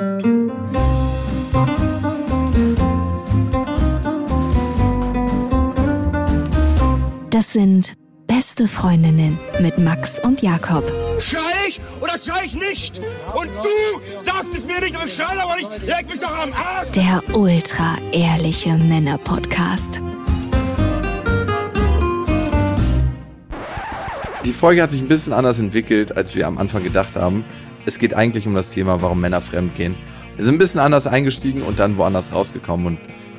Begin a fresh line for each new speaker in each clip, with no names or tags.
Das sind beste Freundinnen mit Max und Jakob.
Schrei ich oder schrei ich nicht? Und du sagst es mir nicht, aber ich schrei aber nicht. Leg mich doch am Arsch.
Der ultra ehrliche Männer Podcast.
Die Folge hat sich ein bisschen anders entwickelt, als wir am Anfang gedacht haben. Es geht eigentlich um das Thema, warum Männer fremd gehen. Wir sind ein bisschen anders eingestiegen und dann woanders rausgekommen und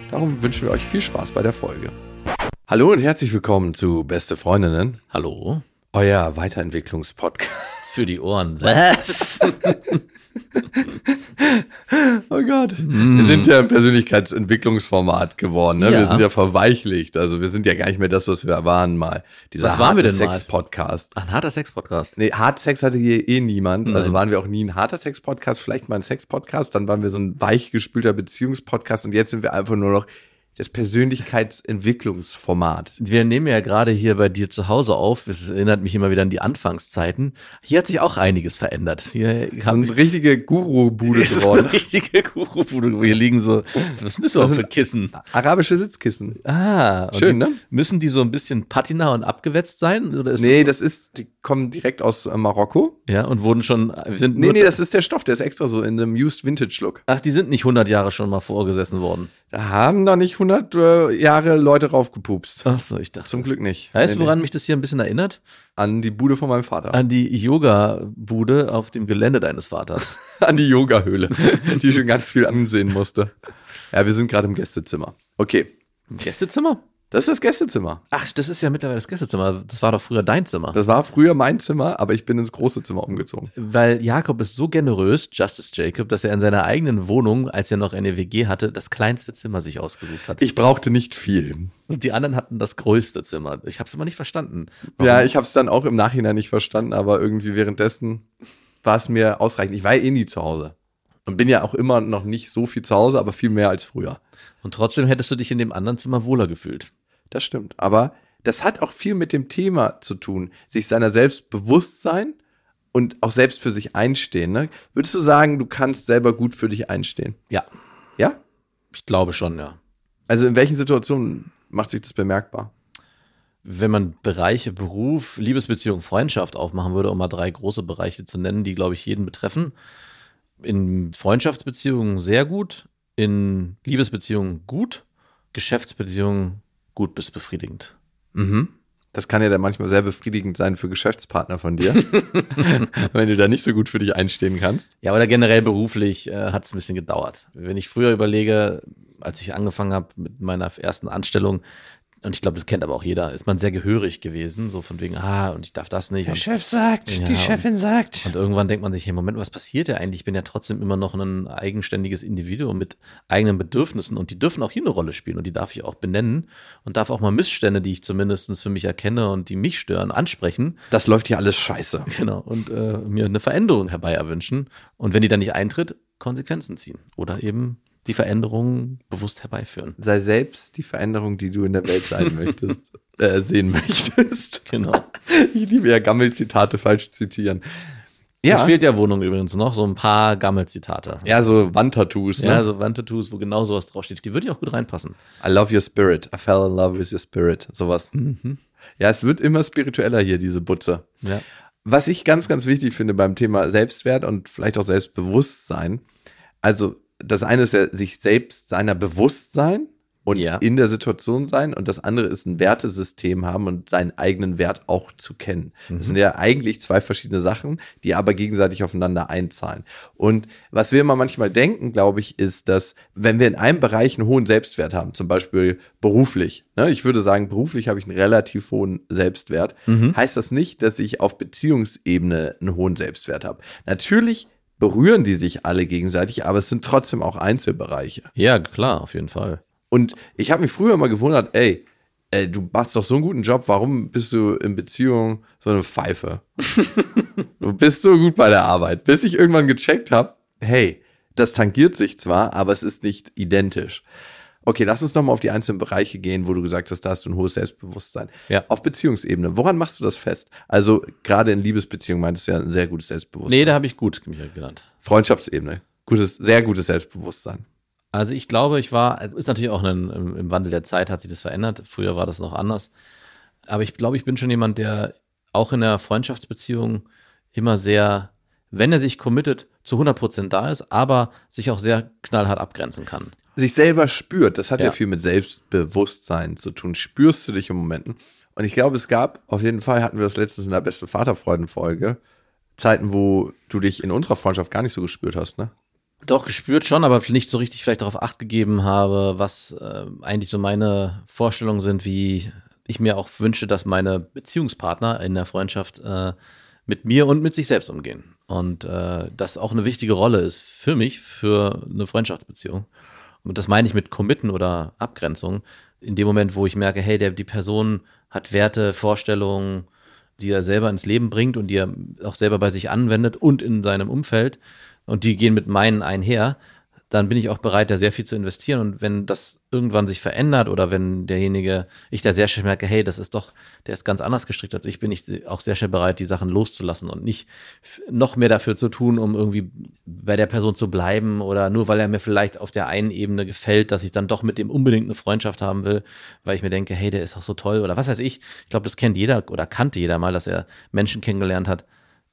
darum wünschen wir euch viel Spaß bei der Folge. Hallo und herzlich willkommen zu Beste Freundinnen,
Hallo?
euer Weiterentwicklungspodcast.
Für die Ohren. Was?
Oh Gott. Wir sind ja ein Persönlichkeitsentwicklungsformat geworden. Ne? Wir
Ja.
sind ja verweichlicht. Also wir sind ja gar nicht mehr das, was wir waren mal. Dieser
Was waren wir
harte
denn mal?
Sex-Podcast.
Ein harter Sex-Podcast.
Nee, Hardsex hatte hier eh niemand. Also
Nein.
waren wir auch nie ein harter Sex-Podcast, vielleicht mal ein Sex-Podcast, dann waren wir so ein weichgespülter Beziehungspodcast und jetzt sind wir einfach nur noch das Persönlichkeitsentwicklungsformat.
Wir nehmen ja gerade hier bei dir zu Hause auf. Es erinnert mich immer wieder an die Anfangszeiten. Hier hat sich auch einiges verändert. Hier
So
haben
eine richtige Guru-Bude
ist
geworden.
eine richtige Kurubude. Hier liegen so, was sind das überhaupt für Kissen?
Arabische Sitzkissen.
Ah,
Schön, ne?
Müssen die so ein bisschen Patina und abgewetzt sein? Oder ist
Nee,
das,
das ist, die kommen direkt aus äh, Marokko.
ja, und wurden schon, wir sind
Nee, nee, das ist der Stoff, der ist extra so in einem Used Vintage Look.
ach, die sind nicht 100 Jahre schon mal vorgesessen worden.
Da haben doch nicht 100 äh, Jahre Leute raufgepupst.
Ach so, ich dachte.
Zum Glück nicht.
Weißt du,
Nee,
woran
nee.
mich das hier ein bisschen erinnert?
An die Bude von meinem Vater.
An die Yoga-Bude auf dem Gelände deines Vaters.
An die Yoga-Höhle, die schon ganz viel ansehen musste. Ja, wir sind gerade im Gästezimmer. Okay,
Im Gästezimmer?
Das ist das Gästezimmer.
Ach, das ist ja mittlerweile das Gästezimmer. Das war doch früher dein Zimmer.
Das war früher mein Zimmer, aber ich bin ins große Zimmer umgezogen.
Weil Jakob ist so generös, Justice Jacob, dass er in seiner eigenen Wohnung, als er noch eine WG hatte, das kleinste Zimmer sich ausgesucht hat.
Ich brauchte nicht viel.
Und die anderen hatten das größte Zimmer. Ich habe es immer nicht verstanden.
Ja, ich habe es dann auch im Nachhinein nicht verstanden, aber irgendwie währenddessen war es mir ausreichend. Ich war eh nie zu Hause. Und bin ja auch immer noch nicht so viel zu Hause, aber viel mehr als früher.
Und trotzdem hättest du dich in dem anderen Zimmer wohler gefühlt.
Das stimmt. Aber das hat auch viel mit dem Thema zu tun, sich seiner selbst bewusst sein und auch selbst für sich einstehen. Ne? Würdest du sagen, du kannst selber gut für dich einstehen?
Ja,
Ja?
ich glaube schon, ja.
Also in welchen Situationen macht sich das bemerkbar?
Wenn man Bereiche Beruf, Liebesbeziehung, Freundschaft aufmachen würde, um mal drei große Bereiche zu nennen, die, glaube ich, jeden betreffen. In Freundschaftsbeziehungen sehr gut, in Liebesbeziehungen gut, Geschäftsbeziehungen gut bis befriedigend.
Mhm. Das kann ja dann manchmal sehr befriedigend sein für Geschäftspartner von dir, wenn du da nicht so gut für dich einstehen kannst.
Ja, oder generell beruflich äh, hat es ein bisschen gedauert. Wenn ich früher überlege, als ich angefangen habe mit meiner ersten Anstellung, und ich glaube, das kennt aber auch jeder, ist man sehr gehörig gewesen, so von wegen, ah, und ich darf das nicht. und,
Chef sagt,
Ja, und-
sagt.
und irgendwann denkt man sich, hey, Moment, was passiert ja eigentlich? Ich bin ja trotzdem immer noch ein eigenständiges Individuum mit eigenen Bedürfnissen und die dürfen auch hier eine Rolle spielen und die darf ich auch benennen und darf auch mal Missstände, die ich zumindest für mich erkenne und die mich stören, ansprechen.
Das läuft hier alles scheiße.
Genau. Und äh, mir eine Veränderung herbei erwünschen. Und wenn die dann nicht eintritt, Konsequenzen ziehen. Oder eben die Veränderung bewusst herbeiführen.
Sei selbst die Veränderung, die du in der Welt sein möchtest, äh, sehen möchtest.
Genau.
Ich liebe ja Gammelzitate falsch zitieren.
Es
Ja,
fehlt der Wohnung übrigens noch so ein paar Gammelzitate.
ja so Wandtattoos. Ne?
Ja, so Wandtattoos, wo genau sowas draufsteht. Die würde ich auch gut reinpassen.
I love your spirit. I fell in love with your spirit. Sowas. Ja, es wird immer spiritueller hier, diese Butze.
Ja.
Was ich ganz, ganz wichtig finde beim Thema Selbstwert und vielleicht auch Selbstbewusstsein, also das eine ist ja sich selbst seiner bewusst sein und
Ja.
in der Situation sein und das andere ist ein Wertesystem haben und seinen eigenen Wert auch zu kennen. Das sind ja eigentlich zwei verschiedene Sachen, die aber gegenseitig aufeinander einzahlen. Und was wir immer manchmal denken, glaube ich, ist, dass wenn wir in einem Bereich einen hohen Selbstwert haben, zum Beispiel beruflich, ne, ich würde sagen, beruflich habe ich einen relativ hohen Selbstwert, heißt das nicht, dass ich auf Beziehungsebene einen hohen Selbstwert habe. Natürlich berühren die sich alle gegenseitig, aber es sind trotzdem auch Einzelbereiche.
ja, klar, auf jeden Fall.
Und ich habe mich früher mal gewundert, ey, ey, du machst doch so einen guten Job, warum bist du in Beziehung so eine Pfeife? du bist so gut bei der Arbeit. Bis ich irgendwann gecheckt habe, hey, das tangiert sich zwar, aber es ist nicht identisch. Okay, lass uns nochmal auf die einzelnen Bereiche gehen, wo du gesagt hast, da hast du ein hohes Selbstbewusstsein.
Ja.
Auf Beziehungsebene, woran machst du das fest? Also gerade in Liebesbeziehungen meintest du ja ein sehr gutes Selbstbewusstsein.
Nee, da habe ich gut mich genannt.
Freundschaftsebene, gutes, sehr gutes Selbstbewusstsein.
Also ich glaube, ich war, ist natürlich auch ein, im, im Wandel der Zeit hat sich das verändert. Früher war das noch anders. Aber ich glaube, ich bin schon jemand, der auch in der Freundschaftsbeziehung immer sehr, wenn er sich committet, zu 100 Prozent da ist, aber sich auch sehr knallhart abgrenzen kann.
Sich selber spürt, das hat ja,
Ja.
viel mit Selbstbewusstsein zu tun. Spürst du dich im Momenten? Und ich glaube, es gab, auf jeden Fall hatten wir das letztens in der beste Vaterfreuden-Folge, Zeiten, wo du dich in unserer Freundschaft gar nicht so gespürt hast, ne?
Doch, gespürt schon, aber nicht so richtig vielleicht darauf acht gegeben habe, was äh, eigentlich so meine Vorstellungen sind, wie ich mir auch wünsche, dass meine Beziehungspartner in der Freundschaft äh, mit mir und mit sich selbst umgehen. Und äh, das auch eine wichtige Rolle ist für mich, für eine Freundschaftsbeziehung. Und das meine ich mit Committen oder Abgrenzung. In dem Moment, wo ich merke, hey, der, die Person hat Werte, Vorstellungen, die er selber ins Leben bringt und die er auch selber bei sich anwendet und in seinem Umfeld und die gehen mit meinen einher, dann bin ich auch bereit, da sehr viel zu investieren. Und wenn das irgendwann sich verändert oder wenn derjenige, ich da sehr schnell merke, hey, das ist doch, der ist ganz anders gestrickt als ich, bin ich auch sehr schnell bereit, die Sachen loszulassen und nicht noch mehr dafür zu tun, um irgendwie bei der Person zu bleiben oder nur weil er mir vielleicht auf der einen Ebene gefällt, dass ich dann doch mit dem unbedingt eine Freundschaft haben will, weil ich mir denke, hey, der ist doch so toll oder was weiß ich. Ich glaube, das kennt jeder oder kannte jeder mal, dass er Menschen kennengelernt hat,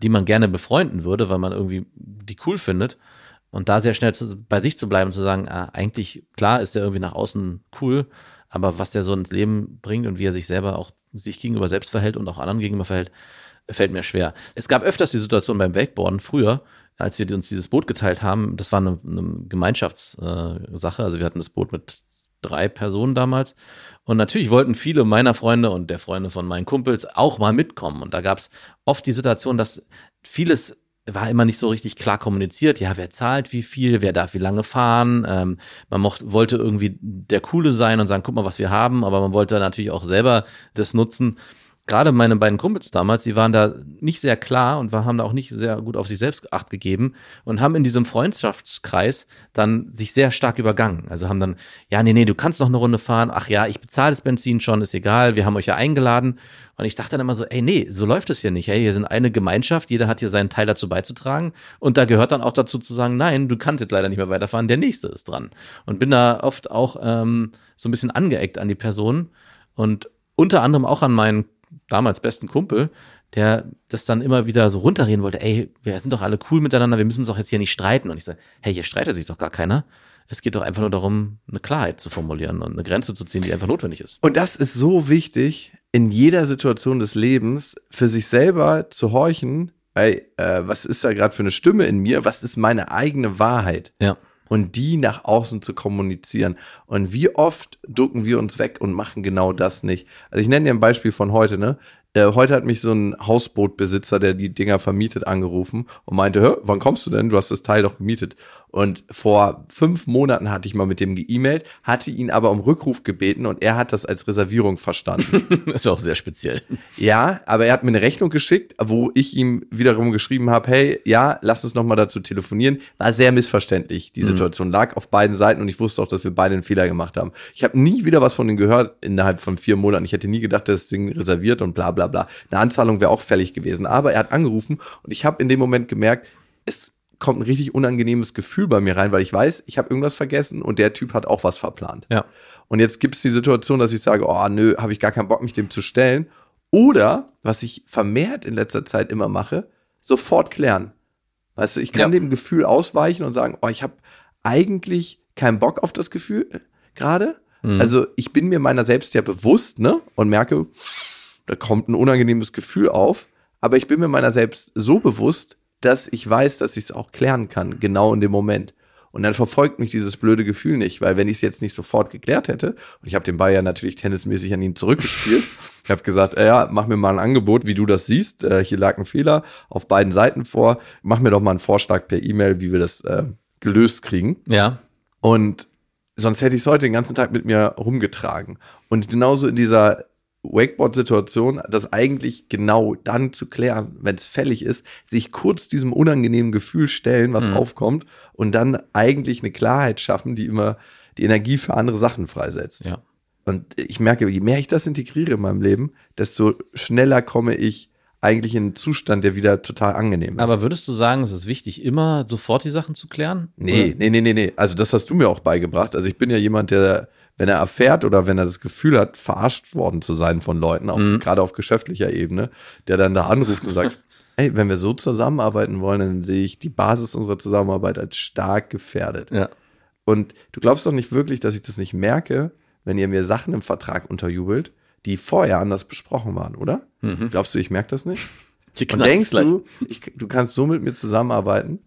die man gerne befreunden würde, weil man irgendwie die cool findet. Und da sehr schnell zu, bei sich zu bleiben und zu sagen, ah, eigentlich, klar ist der irgendwie nach außen cool, aber was der so ins Leben bringt und wie er sich selber auch sich gegenüber selbst verhält und auch anderen gegenüber verhält, fällt mir schwer. Es gab öfters die Situation beim Wakeboarden früher, als wir uns dieses Boot geteilt haben, das war eine, eine Gemeinschaftssache, also wir hatten das Boot mit drei Personen damals. Und natürlich wollten viele meiner Freunde und der Freunde von meinen Kumpels auch mal mitkommen. Und da gab es oft die Situation, dass vieles war immer nicht so richtig klar kommuniziert. Ja, wer zahlt wie viel, wer darf wie lange fahren. Ähm, man mocht, wollte irgendwie der Coole sein und sagen, guck mal, was wir haben, aber man wollte natürlich auch selber das nutzen. Gerade meine beiden Kumpels damals, die waren da nicht sehr klar und haben da auch nicht sehr gut auf sich selbst Acht gegeben und haben in diesem Freundschaftskreis dann sich sehr stark übergangen. Also haben dann, ja, nee, nee, du kannst noch eine Runde fahren. Ach ja, ich bezahle das Benzin schon, ist egal, wir haben euch ja eingeladen. Und ich dachte dann immer so, ey, nee, so läuft es hier nicht. Hey, hier sind eine Gemeinschaft, jeder hat hier seinen Teil dazu beizutragen. Und da gehört dann auch dazu zu sagen, nein, du kannst jetzt leider nicht mehr weiterfahren, der nächste ist dran. Und bin da oft auch ähm, so ein bisschen angeeckt an die Person und unter anderem auch an meinen damals besten Kumpel, der das dann immer wieder so runterreden wollte, ey, wir sind doch alle cool miteinander, wir müssen uns doch jetzt hier nicht streiten. Und ich sage, hey, hier streitet sich doch gar keiner. Es geht doch einfach nur darum, eine Klarheit zu formulieren und eine Grenze zu ziehen, die einfach notwendig ist.
Und das ist so wichtig, in jeder Situation des Lebens für sich selber zu horchen, ey, äh, was ist da gerade für eine Stimme in mir? Was ist meine eigene Wahrheit?
Ja.
Und die nach außen zu kommunizieren. Und wie oft ducken wir uns weg und machen genau das nicht? Also ich nenne dir ein Beispiel von heute, ne? Äh, heute hat mich so ein Hausbootbesitzer, der die Dinger vermietet, angerufen und meinte, wann kommst du denn? Du hast das Teil doch gemietet. Und vor fünf Monaten hatte ich mal mit dem geemailt, hatte ihn aber um Rückruf gebeten und er hat das als Reservierung verstanden.
Das ist auch sehr speziell.
Ja, aber er hat mir eine Rechnung geschickt, wo ich ihm wiederum geschrieben habe, hey, ja, lass uns nochmal dazu telefonieren. War sehr missverständlich. Die Situation lag auf beiden Seiten und ich wusste auch, dass wir beide einen Fehler gemacht haben. Ich habe nie wieder was von ihm gehört innerhalb von vier Monaten. Ich hätte nie gedacht, dass das Ding reserviert und bla bla bla. Eine Anzahlung wäre auch fällig gewesen. Aber er hat angerufen und ich habe in dem Moment gemerkt, es kommt ein richtig unangenehmes Gefühl bei mir rein, weil ich weiß, ich habe irgendwas vergessen und der Typ hat auch was verplant.
Ja.
Und jetzt gibt es die Situation, dass ich sage, oh nö, habe ich gar keinen Bock, mich dem zu stellen. Oder, was ich vermehrt in letzter Zeit immer mache, sofort klären. Weißt du, ich kann
Ja.
dem Gefühl ausweichen und sagen, oh, ich habe eigentlich keinen Bock auf das Gefühl gerade. Also ich bin mir meiner selbst ja bewusst, ne? Und merke, da kommt ein unangenehmes Gefühl auf. Aber ich bin mir meiner selbst so bewusst, dass ich weiß, dass ich es auch klären kann, genau in dem Moment. Und dann verfolgt mich dieses blöde Gefühl nicht, weil wenn ich es jetzt nicht sofort geklärt hätte, und ich habe den Ball ja natürlich tennismäßig an ihn zurückgespielt, ich habe gesagt, äh, ja, mach mir mal ein Angebot, wie du das siehst. Äh, hier lag ein Fehler auf beiden Seiten vor. Mach mir doch mal einen Vorschlag per E-Mail, wie wir das äh, gelöst kriegen.
Ja.
Und sonst hätte ich es heute den ganzen Tag mit mir rumgetragen. Und genauso in dieser Wakeboard-Situation, das eigentlich genau dann zu klären, wenn es fällig ist, sich kurz diesem unangenehmen Gefühl stellen, was aufkommt, und dann eigentlich eine Klarheit schaffen, die immer die Energie für andere Sachen freisetzt.
Ja.
Und ich merke, je mehr ich das integriere in meinem Leben, desto schneller komme ich eigentlich in einen Zustand, der wieder total angenehm ist.
Aber würdest du sagen, es ist wichtig, immer sofort die Sachen zu klären?
Nee, nee, nee, nee, nee. Also das hast du mir auch beigebracht. Also ich bin ja jemand, der, wenn er erfährt oder wenn er das Gefühl hat, verarscht worden zu sein von Leuten, auch
Mhm.
gerade auf geschäftlicher Ebene, der dann da anruft und sagt, ey, wenn wir so zusammenarbeiten wollen, dann sehe ich die Basis unserer Zusammenarbeit als stark gefährdet.
Ja.
Und du glaubst doch nicht wirklich, dass ich das nicht merke, wenn ihr mir Sachen im Vertrag unterjubelt, die vorher anders besprochen waren, oder? Glaubst du, ich merke das nicht? Und denkst
gleich.
du, ich, du kannst so mit mir zusammenarbeiten?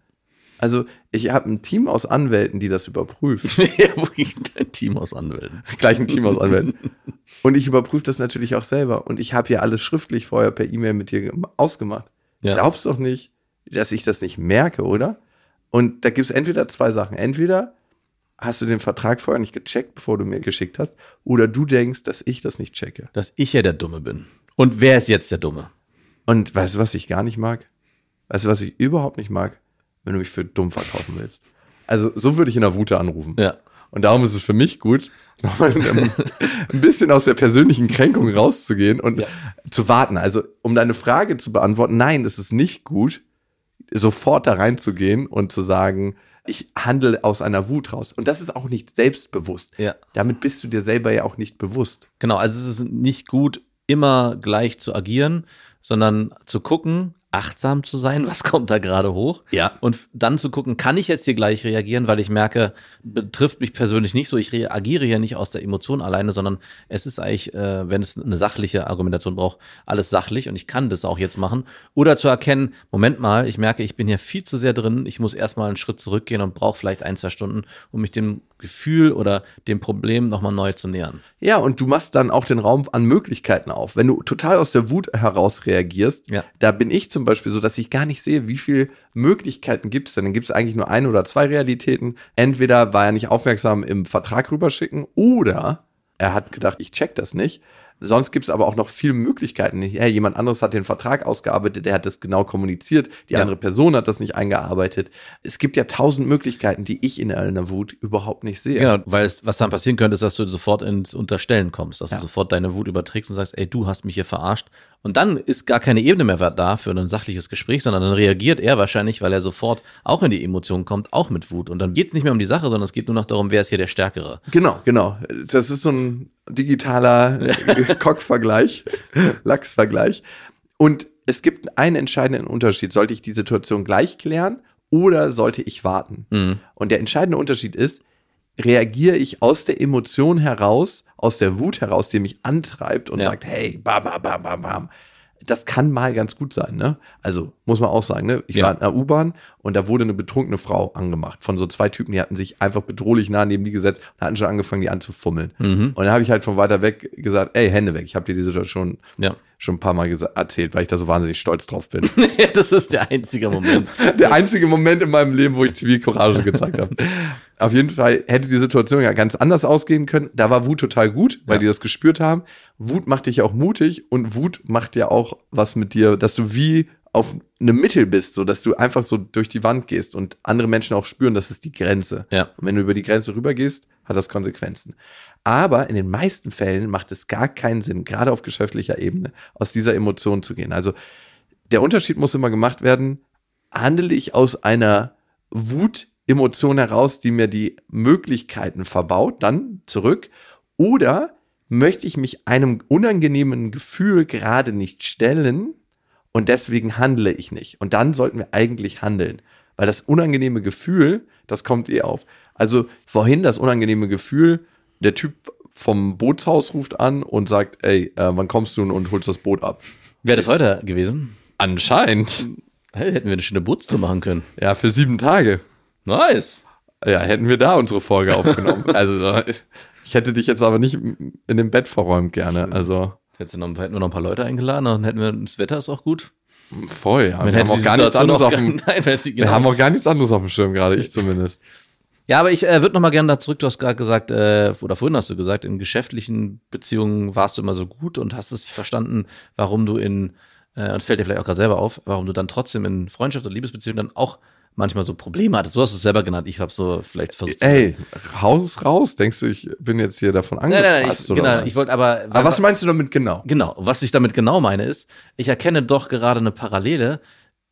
Also, ich habe ein Team aus Anwälten, die das überprüft.
ja, wo ich ein Team aus Anwälten.
Gleich ein Team aus Anwälten. Und ich überprüfe das natürlich auch selber. Und ich habe hier alles schriftlich vorher per E-Mail mit dir gem- ausgemacht.
Ja.
Glaubst doch nicht, dass ich das nicht merke, oder? Und da gibt es entweder zwei Sachen. Entweder hast du den Vertrag vorher nicht gecheckt, bevor du mir geschickt hast, oder du denkst, dass ich das nicht checke.
Dass ich ja der Dumme bin. Und wer ist jetzt der Dumme?
Und weißt du, was ich gar nicht mag? Weißt du, was ich überhaupt nicht mag? Wenn du mich für dumm verkaufen willst. Also, so würde ich in der Wute anrufen.
Ja.
Und darum ist es für mich gut, nochmal ein bisschen aus der persönlichen Kränkung rauszugehen und
Ja.
zu warten. Also, um deine Frage zu beantworten, nein, es ist nicht gut, sofort da reinzugehen und zu sagen, ich handle aus einer Wut raus. Und das ist auch nicht selbstbewusst.
Ja.
Damit bist du dir selber ja auch nicht bewusst.
Genau, also es ist nicht gut, immer gleich zu agieren, sondern zu gucken, achtsam zu sein, was kommt da gerade hoch.
Ja.
Und dann zu gucken, kann ich jetzt hier gleich reagieren, weil ich merke, betrifft mich persönlich nicht so, ich reagiere ja nicht aus der Emotion alleine, sondern es ist eigentlich, äh, wenn es eine sachliche Argumentation braucht, alles sachlich und ich kann das auch jetzt machen. Oder zu erkennen, Moment mal, ich merke, ich bin hier viel zu sehr drin, ich muss erstmal einen Schritt zurückgehen und brauche vielleicht ein, zwei Stunden, um mich dem Gefühl oder dem Problem nochmal neu zu nähern.
Ja, und du machst dann auch den Raum an Möglichkeiten auf. Wenn du total aus der Wut heraus reagierst,
Ja.
da bin ich zum Beispiel so, dass ich gar nicht sehe, wie viele Möglichkeiten gibt es denn. Dann gibt es eigentlich nur ein oder zwei Realitäten. Entweder war er nicht aufmerksam im Vertrag rüberschicken oder er hat gedacht, ich check das nicht. Sonst gibt es aber auch noch viele Möglichkeiten. Ja, jemand anderes hat den Vertrag ausgearbeitet, der hat das genau kommuniziert, die
Ja.
andere Person hat das nicht eingearbeitet. Es gibt ja tausend Möglichkeiten, die ich in einer Wut überhaupt nicht sehe.
Genau, weil es, was dann passieren könnte, ist, dass du sofort ins Unterstellen kommst, dass
Ja.
du sofort deine Wut überträgst und sagst, ey, du hast mich hier verarscht. Und dann ist gar keine Ebene mehr da für ein sachliches Gespräch, sondern dann reagiert er wahrscheinlich, weil er sofort auch in die Emotionen kommt, auch mit Wut. Und dann geht es nicht mehr um die Sache, sondern es geht nur noch darum, wer ist hier der Stärkere.
Genau, genau. Das ist so ein digitaler Cock-Vergleich, Lachs-Vergleich. Und es gibt einen entscheidenden Unterschied. Sollte ich die Situation gleich klären oder sollte ich warten?
Mhm.
Und der entscheidende Unterschied ist, reagiere ich aus der Emotion heraus, aus der Wut heraus, die mich antreibt und
Ja.
sagt, hey, bam, bam, bam, bam, bam. Das kann mal ganz gut sein, ne? Also, muss man auch sagen, ne? Ich
Ja.
war in einer U-Bahn und da wurde eine betrunkene Frau angemacht von so zwei Typen, die hatten sich einfach bedrohlich nah neben die gesetzt und hatten schon angefangen, die anzufummeln.
Mhm.
Und dann habe ich halt von weiter weg gesagt, ey, Hände weg. Ich habe dir die Situation
Ja.
schon ein paar Mal erzählt, weil ich da so wahnsinnig stolz drauf bin.
das ist der einzige Moment.
Der einzige Moment in meinem Leben, wo ich Zivilcourage gezeigt habe. Auf jeden Fall hätte die Situation ja ganz anders ausgehen können. Da war Wut total gut, weil
Ja.
die das gespürt haben. Wut macht dich ja auch mutig und Wut macht ja auch was mit dir, dass du wie auf einem Mittel bist, so dass du einfach so durch die Wand gehst und andere Menschen auch spüren, das ist die Grenze.
Ja.
Und wenn du über die Grenze rübergehst, hat das Konsequenzen. Aber in den meisten Fällen macht es gar keinen Sinn, gerade auf geschäftlicher Ebene, aus dieser Emotion zu gehen. Also der Unterschied muss immer gemacht werden, handle ich aus einer Wut-Emotion heraus, die mir die Möglichkeiten verbaut, dann zurück, oder möchte ich mich einem unangenehmen Gefühl gerade nicht stellen und deswegen handle ich nicht. Und dann sollten wir eigentlich handeln, weil das unangenehme Gefühl, das kommt eh auf. Also vorhin das unangenehme Gefühl, der Typ vom Bootshaus ruft an und sagt, ey, äh, wann kommst du und holst das Boot ab?
Wäre das heute gewesen?
Anscheinend.
Hey, hätten wir eine schöne Bootstour machen können.
Ja, für sieben Tage.
Nice.
Ja, hätten wir da unsere Folge aufgenommen. also, ich hätte dich jetzt aber nicht in dem Bett verräumt gerne. Also,
Hätten wir noch, hätten wir noch ein paar Leute eingeladen und hätten wir, das Wetter ist auch gut.
voll, ja. Wir haben, auch gar nichts anderes auf dem,
Nein,
wir
genau.
haben auch gar nichts anderes auf dem Schirm gerade, ich zumindest.
Ja, aber ich äh, würde noch mal gerne da zurück. Du hast gerade gesagt, äh, oder vorhin hast du gesagt, in geschäftlichen Beziehungen warst du immer so gut und hast es nicht verstanden, warum du in, äh, und es fällt dir vielleicht auch gerade selber auf, warum du dann trotzdem in Freundschaft und Liebesbeziehungen dann auch manchmal so Probleme hattest. Du hast es selber genannt, ich habe so vielleicht versucht.
Ey, raus, raus. Denkst du, ich bin jetzt hier davon
nein,
angefasst?
nein, nein, ich,
oder
genau,
was?
ich wollte aber.
Aber was meinst du damit genau?
Genau, was ich damit genau meine ist, ich erkenne doch gerade eine Parallele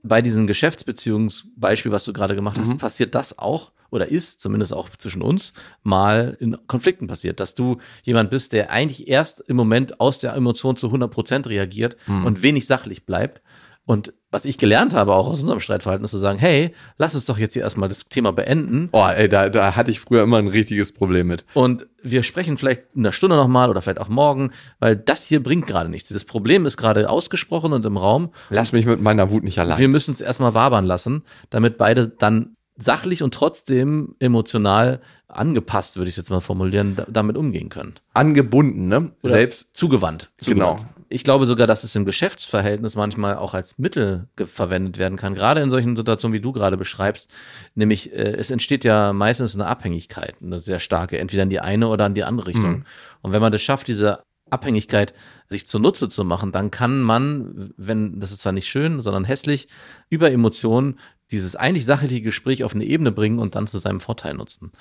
bei diesem Geschäftsbeziehungsbeispiel, was du gerade gemacht hast, passiert das auch oder ist zumindest auch zwischen uns mal in Konflikten passiert, dass du jemand bist, der eigentlich erst im Moment aus der Emotion zu 100 Prozent reagiert und wenig sachlich bleibt. Und was ich gelernt habe, auch aus unserem Streitverhalten, ist zu sagen, hey, lass uns doch jetzt hier erstmal das Thema beenden.
Oh, ey, da, da hatte ich früher immer ein richtiges Problem mit.
Und wir sprechen vielleicht in einer Stunde nochmal oder vielleicht auch morgen, weil das hier bringt gerade nichts. Das Problem ist gerade ausgesprochen und im Raum.
Lass mich mit meiner Wut nicht allein.
Wir müssen es erstmal wabern lassen, damit beide dann sachlich und trotzdem emotional angepasst, würde ich es jetzt mal formulieren, da, damit umgehen können.
Angebunden, ne?
Oder
Selbst.
zugewandt.
Genau.
zugewandt. Ich glaube sogar, dass es im Geschäftsverhältnis manchmal auch als Mittel verwendet werden kann, gerade in solchen Situationen, wie du gerade beschreibst. Nämlich, äh, es entsteht ja meistens eine Abhängigkeit, eine sehr starke, entweder in die eine oder in die andere Richtung. Und wenn man das schafft, diese Abhängigkeit sich zunutze zu machen, dann kann man, wenn, das ist zwar nicht schön, sondern hässlich, über Emotionen dieses eigentlich sachliche Gespräch auf eine Ebene bringen und dann zu seinem Vorteil nutzen.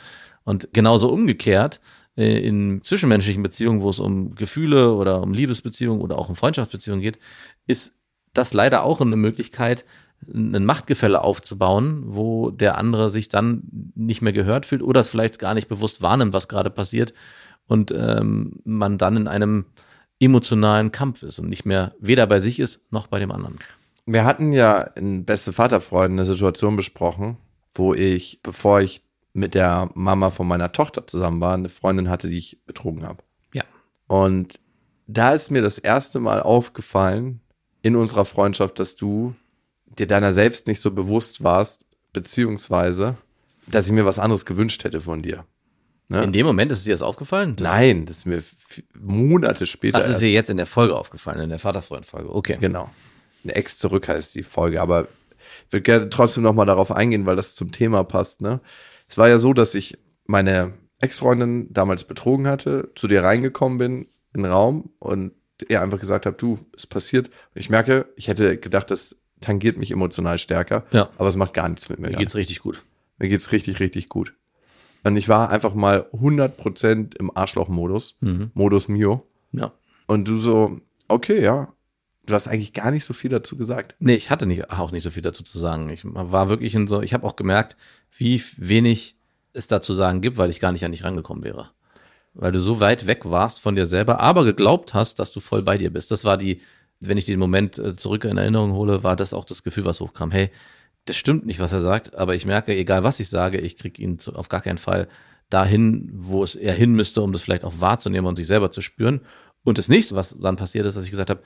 Und genauso umgekehrt, äh, in zwischenmenschlichen Beziehungen, wo es um Gefühle oder um Liebesbeziehungen oder auch um Freundschaftsbeziehungen geht, ist das leider auch eine Möglichkeit, ein Machtgefälle aufzubauen, wo der andere sich dann nicht mehr gehört fühlt oder es vielleicht gar nicht bewusst wahrnimmt, was gerade passiert und ähm, man dann in einem emotionalen Kampf ist und nicht mehr weder bei sich ist noch bei dem anderen.
Wir hatten ja in Beste Vaterfreunde eine Situation besprochen, wo ich, bevor ich mit der Mama von meiner Tochter zusammen war, eine Freundin hatte, die ich betrogen habe.
Ja.
Und da ist mir das erste Mal aufgefallen in unserer Freundschaft, dass du dir deiner selbst nicht so bewusst warst, beziehungsweise, dass ich mir was anderes gewünscht hätte von dir. Ja.
In dem Moment ist es dir das aufgefallen? Das,
Nein, das ist mir Monate später.
Das ist dir jetzt in der Folge aufgefallen, in der Vaterfreund-Folge. Okay.
Genau. Eine Ex zurück heißt die Folge, aber ich würde gerne trotzdem nochmal darauf eingehen, weil das zum Thema passt. Ne? Es war ja so, dass ich meine Ex-Freundin damals betrogen hatte, zu dir reingekommen bin in den Raum und ihr einfach gesagt habe, du, es passiert. Und ich merke, ich hätte gedacht, das tangiert mich emotional stärker,
Ja.
aber es macht gar nichts mit mir.
Mir
gerade.
geht's richtig gut.
Mir geht's richtig, richtig gut. Und ich war einfach mal 100% im Arschloch-Modus,
Mhm.
Modus Mio.
Ja.
Und du so, okay, ja. Du hast eigentlich gar nicht so viel dazu gesagt.
Nee, ich hatte nicht, auch nicht so viel dazu zu sagen. Ich war wirklich in so, ich habe auch gemerkt, wie wenig es da zu sagen gibt, weil ich gar nicht an dich rangekommen wäre. Weil du so weit weg warst von dir selber, aber geglaubt hast, dass du voll bei dir bist. Das war die, wenn ich den Moment äh, zurück in Erinnerung hole, war das auch das Gefühl, was hochkam. Hey, das stimmt nicht, was er sagt, aber ich merke, egal was ich sage, ich kriege ihn zu, auf gar keinen Fall dahin, wo es er hin müsste, um das vielleicht auch wahrzunehmen und sich selber zu spüren. Und das nächste, was dann passiert ist, dass ich gesagt habe,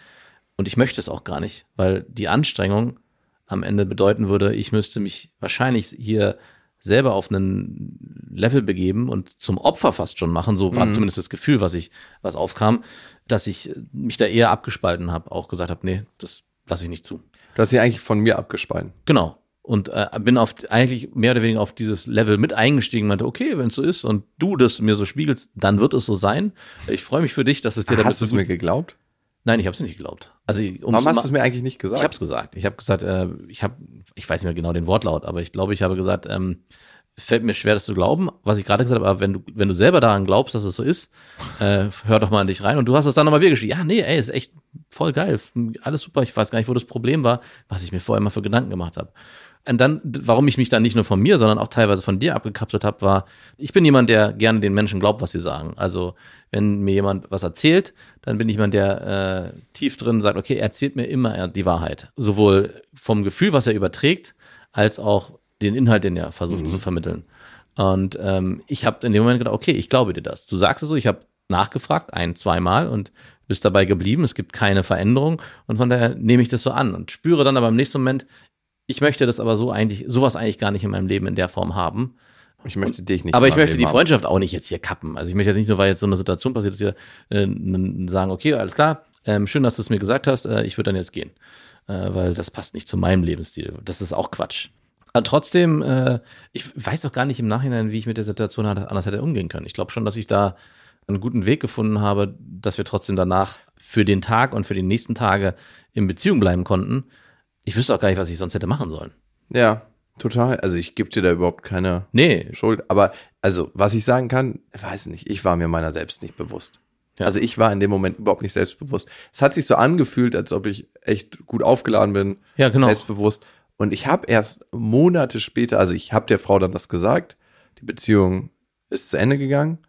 und ich möchte es auch gar nicht, weil die Anstrengung am Ende bedeuten würde, ich müsste mich wahrscheinlich hier selber auf einen Level begeben und zum Opfer fast schon machen. So war zumindest das Gefühl, was ich, was aufkam, dass ich mich da eher abgespalten habe, auch gesagt habe, nee, das lasse ich nicht zu.
Du hast sie eigentlich von mir abgespalten.
Genau. Und äh, bin auf eigentlich mehr oder weniger auf dieses Level mit eingestiegen, meinte, okay, wenn es so ist und du das mir so spiegelst, dann wird es so sein. Ich freue mich für dich, dass es dir damit
Hast du es mir geglaubt?
Nein, ich habe es nicht geglaubt. Also
Warum hast du es mir eigentlich nicht gesagt?
Ich habe es gesagt. Ich habe gesagt, äh, ich habe, ich weiß nicht mehr genau den Wortlaut, aber ich glaube, ich habe gesagt, ähm, es fällt mir schwer, das zu glauben, was ich gerade gesagt habe, aber wenn du, wenn du selber daran glaubst, dass es so ist, äh, hör doch mal in dich rein. Und du hast es dann nochmal wieder geschrieben. Ja, nee, ey, ist echt voll geil. Alles super. Ich weiß gar nicht, wo das Problem war, was ich mir vorher immer für Gedanken gemacht habe. Und dann, warum ich mich dann nicht nur von mir, sondern auch teilweise von dir abgekapselt habe, war, ich bin jemand, der gerne den Menschen glaubt, was sie sagen. Also, wenn mir jemand was erzählt, dann bin ich jemand, der äh, tief drin sagt, okay, er erzählt mir immer die Wahrheit. Sowohl vom Gefühl, was er überträgt, als auch den Inhalt, den er versucht zu vermitteln. Und ähm, ich habe in dem Moment gedacht, okay, ich glaube dir das. Du sagst es so, ich habe nachgefragt, ein, zweimal und bist dabei geblieben. Es gibt keine Veränderung und von daher nehme ich das so an und spüre dann aber im nächsten Moment, ich möchte das aber so eigentlich, sowas eigentlich gar nicht in meinem Leben in der Form haben.
Ich möchte dich nicht.
Aber ich möchte die
Leben haben.
Freundschaft auch nicht jetzt hier kappen. Also ich möchte jetzt nicht nur, weil jetzt so eine Situation passiert ist, hier äh, sagen, okay, alles klar, ähm, schön, dass du es mir gesagt hast, äh, ich würde dann jetzt gehen. Äh, weil das passt nicht zu meinem Lebensstil. Das ist auch Quatsch. Aber trotzdem, äh, ich weiß auch gar nicht im Nachhinein, wie ich mit der Situation anders hätte umgehen können. Ich glaube schon, dass ich da einen guten Weg gefunden habe, dass wir trotzdem danach für den Tag und für die nächsten Tage in Beziehung bleiben konnten. Ich wüsste auch gar nicht, was ich sonst hätte machen sollen.
Ja. Total. Also ich gebe dir da überhaupt keine
Nee,
Schuld. Aber also, was ich sagen kann, weiß nicht, ich war mir meiner selbst nicht bewusst.
Ja.
Also ich war in dem Moment überhaupt nicht selbstbewusst. Es hat sich so angefühlt, als ob ich echt gut aufgeladen bin,
Ja, genau.
selbstbewusst. Und ich habe erst Monate später, also ich habe der Frau dann das gesagt, die Beziehung ist zu Ende gegangen.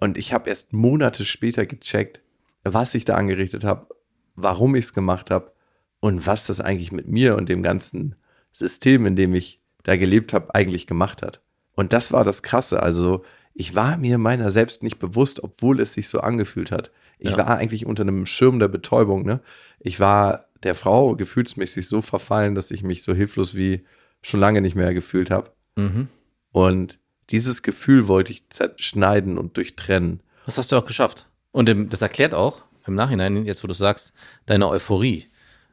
Und ich habe erst Monate später gecheckt, was ich da angerichtet habe, warum ich es gemacht habe und was das eigentlich mit mir und dem ganzen System, in dem ich da gelebt habe, eigentlich gemacht hat. Und das war das Krasse. Also ich war mir meiner selbst nicht bewusst, obwohl es sich so angefühlt hat. Ich
Ja.
war eigentlich unter einem Schirm der Betäubung. Ne? Ich war der Frau gefühlsmäßig so verfallen, dass ich mich so hilflos wie schon lange nicht mehr gefühlt habe.
Mhm.
Und dieses Gefühl wollte ich zerschneiden und durchtrennen.
Das hast du auch geschafft. Und das erklärt auch im Nachhinein, jetzt wo du sagst, deine Euphorie.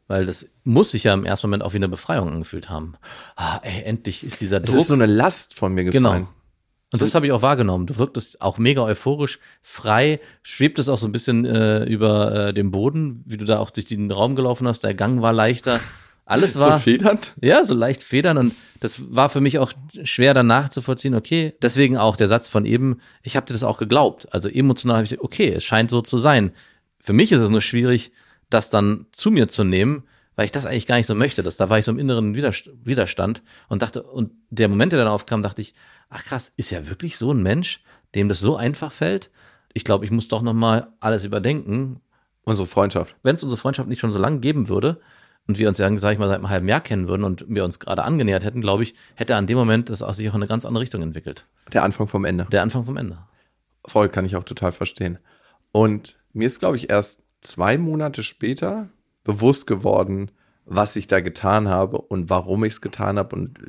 Weil das muss sich ja im ersten Moment auch wie eine Befreiung angefühlt haben. Ah, ey, endlich ist dieser
Es
Druck.
ist so eine Last von mir gefallen.
Genau. Und das habe ich auch wahrgenommen. Du wirktest auch mega euphorisch, frei, schwebtest auch so ein bisschen äh, über äh, dem Boden, wie du da auch durch den Raum gelaufen hast. Der Gang war leichter. Alles war
So federnd?
ja so leicht federn und das war für mich auch schwer danach zu vollziehen. Okay, deswegen auch der Satz von eben. Ich habe dir das auch geglaubt. Also emotional habe ich okay, es scheint so zu sein. Für mich ist es nur schwierig, das dann zu mir zu nehmen, weil ich das eigentlich gar nicht so möchte. Das, da war ich so im inneren Widerst- Widerstand und dachte, und der Moment, der dann aufkam, dachte ich, ach krass, ist ja wirklich so ein Mensch, dem das so einfach fällt? Ich glaube, ich muss doch noch mal alles überdenken.
Unsere Freundschaft.
Wenn es unsere Freundschaft nicht schon so lange geben würde und wir uns ja, sag ich mal, seit einem halben Jahr kennen würden und wir uns gerade angenähert hätten, glaube ich, hätte an dem Moment das auch sich auch in eine ganz andere Richtung entwickelt.
Der Anfang vom Ende.
Der Anfang vom Ende.
Voll kann ich auch total verstehen. Und mir ist, glaube ich, erst zwei Monate später bewusst geworden, was ich da getan habe und warum ich es getan habe und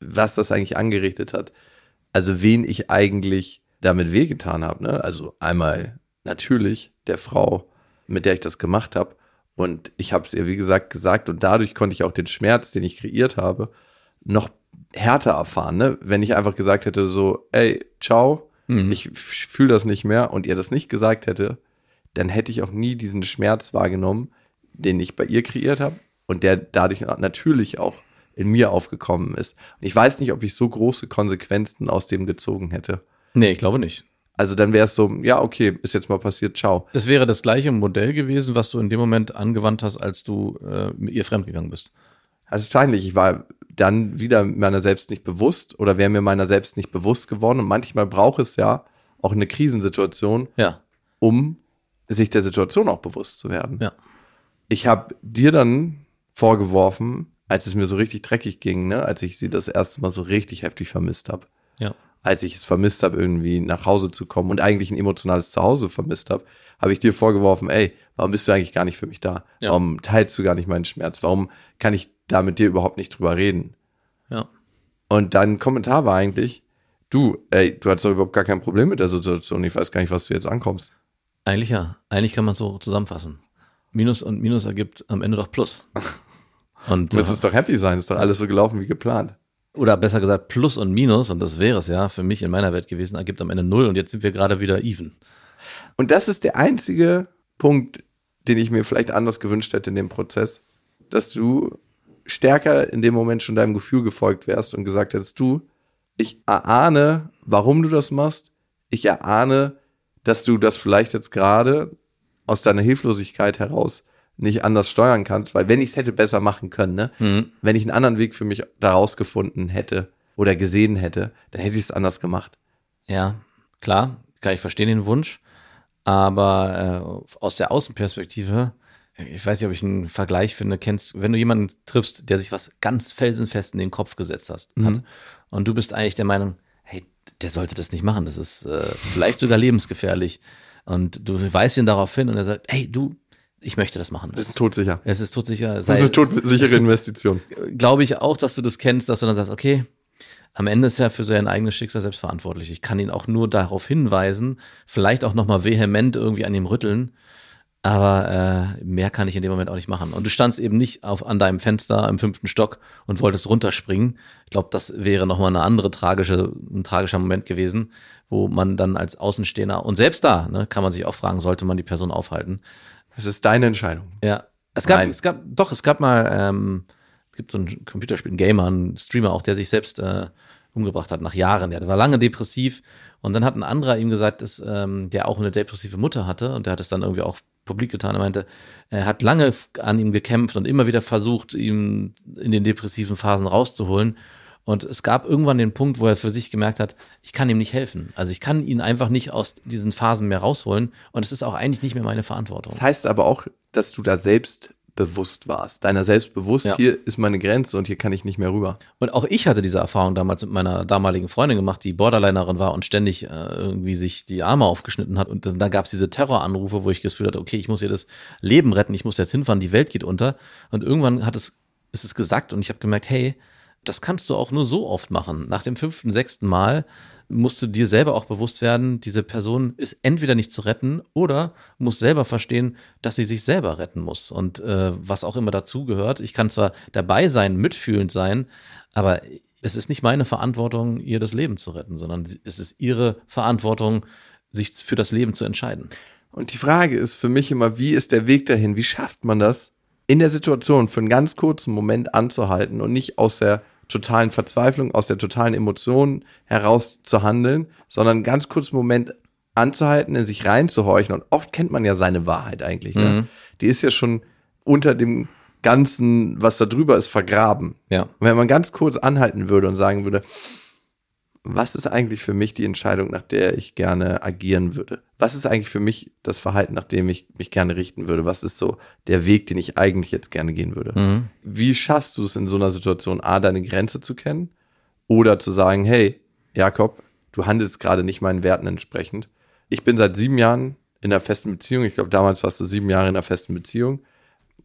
was das eigentlich angerichtet hat. Also wen ich eigentlich damit wehgetan habe. Ne? Also einmal natürlich der Frau, mit der ich das gemacht habe. Und ich habe es ihr, wie gesagt, gesagt und dadurch konnte ich auch den Schmerz, den ich kreiert habe, noch härter erfahren. Ne? Wenn ich einfach gesagt hätte, so, ey, ciao, ich fühle das nicht mehr und ihr das nicht gesagt hätte, dann hätte ich auch nie diesen Schmerz wahrgenommen, den ich bei ihr kreiert habe und der dadurch natürlich auch in mir aufgekommen ist. Und ich weiß nicht, ob ich so große Konsequenzen aus dem gezogen hätte.
Nee, ich glaube nicht.
Also dann wäre es so, ja, okay, ist jetzt mal passiert, ciao.
Das wäre das gleiche Modell gewesen, was du in dem Moment angewandt hast, als du äh, mit ihr fremdgegangen bist.
Also wahrscheinlich, ich war dann wieder meiner selbst nicht bewusst oder wäre mir meiner selbst nicht bewusst geworden. Und manchmal braucht es ja auch eine Krisensituation,
Ja,
um sich der Situation auch bewusst zu werden.
ja.
Ich habe dir dann vorgeworfen, als es mir so richtig dreckig ging, ne, als ich sie das erste Mal so richtig heftig vermisst habe,
Ja.
als ich es vermisst habe, irgendwie nach Hause zu kommen und eigentlich ein emotionales Zuhause vermisst habe, habe ich dir vorgeworfen, ey, warum bist du eigentlich gar nicht für mich da?
Ja.
Warum teilst du gar nicht meinen Schmerz? Warum kann ich da mit dir überhaupt nicht drüber reden?
Ja.
Und dein Kommentar war eigentlich, du, ey, du hattest doch überhaupt gar kein Problem mit der Situation. Ich weiß gar nicht, was du jetzt ankommst.
Eigentlich ja. Eigentlich kann man es so zusammenfassen. Minus und Minus ergibt am Ende doch Plus. Und,
Du müsstest doch happy sein, ist doch alles so gelaufen wie geplant.
oder besser gesagt, Plus und Minus, und das wäre es ja für mich in meiner Welt gewesen, ergibt am Ende Null und jetzt sind wir gerade wieder even.
Und das ist der einzige Punkt, den ich mir vielleicht anders gewünscht hätte in dem Prozess, dass du stärker in dem Moment schon deinem Gefühl gefolgt wärst und gesagt hättest, du, ich erahne, warum du das machst. Ich erahne, dass du das vielleicht jetzt gerade aus deiner Hilflosigkeit heraus nicht anders steuern kannst, weil wenn ich es hätte besser machen können, ne? wenn ich einen anderen Weg für mich daraus gefunden hätte oder gesehen hätte, dann hätte ich es anders gemacht.
Ja, klar, kann ich verstehen den Wunsch, aber äh, aus der Außenperspektive, ich weiß nicht, ob ich einen Vergleich finde, kennst, wenn du jemanden triffst, der sich was ganz felsenfest in den Kopf gesetzt hast, hat, und du bist eigentlich der Meinung, der sollte das nicht machen, das ist äh, vielleicht sogar lebensgefährlich, und du weist ihn darauf hin und er sagt, hey, du, ich möchte das machen.
Das ist todsicher.
es ist todsicher,
Das ist eine todsichere Investition.
glaube ich auch, dass du das kennst, dass du dann sagst, okay, am Ende ist er für sein eigenes Schicksal selbst verantwortlich. Ich kann ihn auch nur darauf hinweisen, vielleicht auch nochmal vehement irgendwie an ihm rütteln, aber äh, mehr kann ich in dem Moment auch nicht machen. Und du standst eben nicht auf, an deinem Fenster im fünften Stock und wolltest runterspringen. Ich glaube, das wäre nochmal eine andere tragische, ein tragischer Moment gewesen, wo man dann als Außenstehender und selbst da ne, kann man sich auch fragen, sollte man die Person aufhalten.
Das ist deine Entscheidung.
Ja. Es gab,
Nein.
es gab, doch, es gab mal ähm, es gibt so ein Computerspiel, ein Gamer, ein Streamer auch, der sich selbst äh, umgebracht hat nach Jahren. Der war lange depressiv und dann hat ein anderer ihm gesagt, dass, ähm, der auch eine depressive Mutter hatte und der hat es dann irgendwie auch publik getan. Er meinte, er hat lange an ihm gekämpft und immer wieder versucht, ihm in den depressiven Phasen rauszuholen. Und es gab irgendwann den Punkt, wo er für sich gemerkt hat, ich kann ihm nicht helfen. Also ich kann ihn einfach nicht aus diesen Phasen mehr rausholen. Und es ist auch eigentlich nicht mehr meine Verantwortung.
Das heißt aber auch, dass du da selbst bewusst warst. Deiner selbst bewusst,
Ja.
hier ist meine Grenze und hier kann ich nicht mehr rüber.
Und auch ich hatte diese Erfahrung damals mit meiner damaligen Freundin gemacht, die Borderlinerin war und ständig äh, irgendwie sich die Arme aufgeschnitten hat. Und dann, da gab es diese Terroranrufe, wo ich das Gefühl hatte, okay, ich muss ihr das Leben retten, ich muss jetzt hinfahren, die Welt geht unter. Und irgendwann hat es, ist es gesagt und ich habe gemerkt, hey, das kannst du auch nur so oft machen. Nach dem fünften, sechsten Mal musst du dir selber auch bewusst werden, diese Person ist entweder nicht zu retten oder muss selber verstehen, dass sie sich selber retten muss. Und äh, was auch immer dazugehört. Ich kann zwar dabei sein, mitfühlend sein, aber es ist nicht meine Verantwortung, ihr das Leben zu retten, sondern es ist ihre Verantwortung, sich für das Leben zu entscheiden.
Und die Frage ist für mich immer, wie ist der Weg dahin? Wie schafft man das, in der Situation für einen ganz kurzen Moment anzuhalten und nicht aus der totalen Verzweiflung, aus der totalen Emotion heraus zu handeln, sondern einen ganz kurzen Moment anzuhalten, in sich reinzuhorchen. Und oft kennt man ja seine Wahrheit eigentlich. Ne? Die ist ja schon unter dem Ganzen, was da drüber ist, vergraben.
Ja.
Und wenn man ganz kurz anhalten würde und sagen würde, was ist eigentlich für mich die Entscheidung, nach der ich gerne agieren würde? Was ist eigentlich für mich das Verhalten, nach dem ich mich gerne richten würde? Was ist so der Weg, den ich eigentlich jetzt gerne gehen würde?
Mhm.
Wie schaffst du es in so einer Situation, A, deine Grenze zu kennen oder zu sagen, hey, Jakob, du handelst gerade nicht meinen Werten entsprechend. Ich bin seit sieben Jahren in einer festen Beziehung. Ich glaube, damals warst du sieben Jahre in einer festen Beziehung.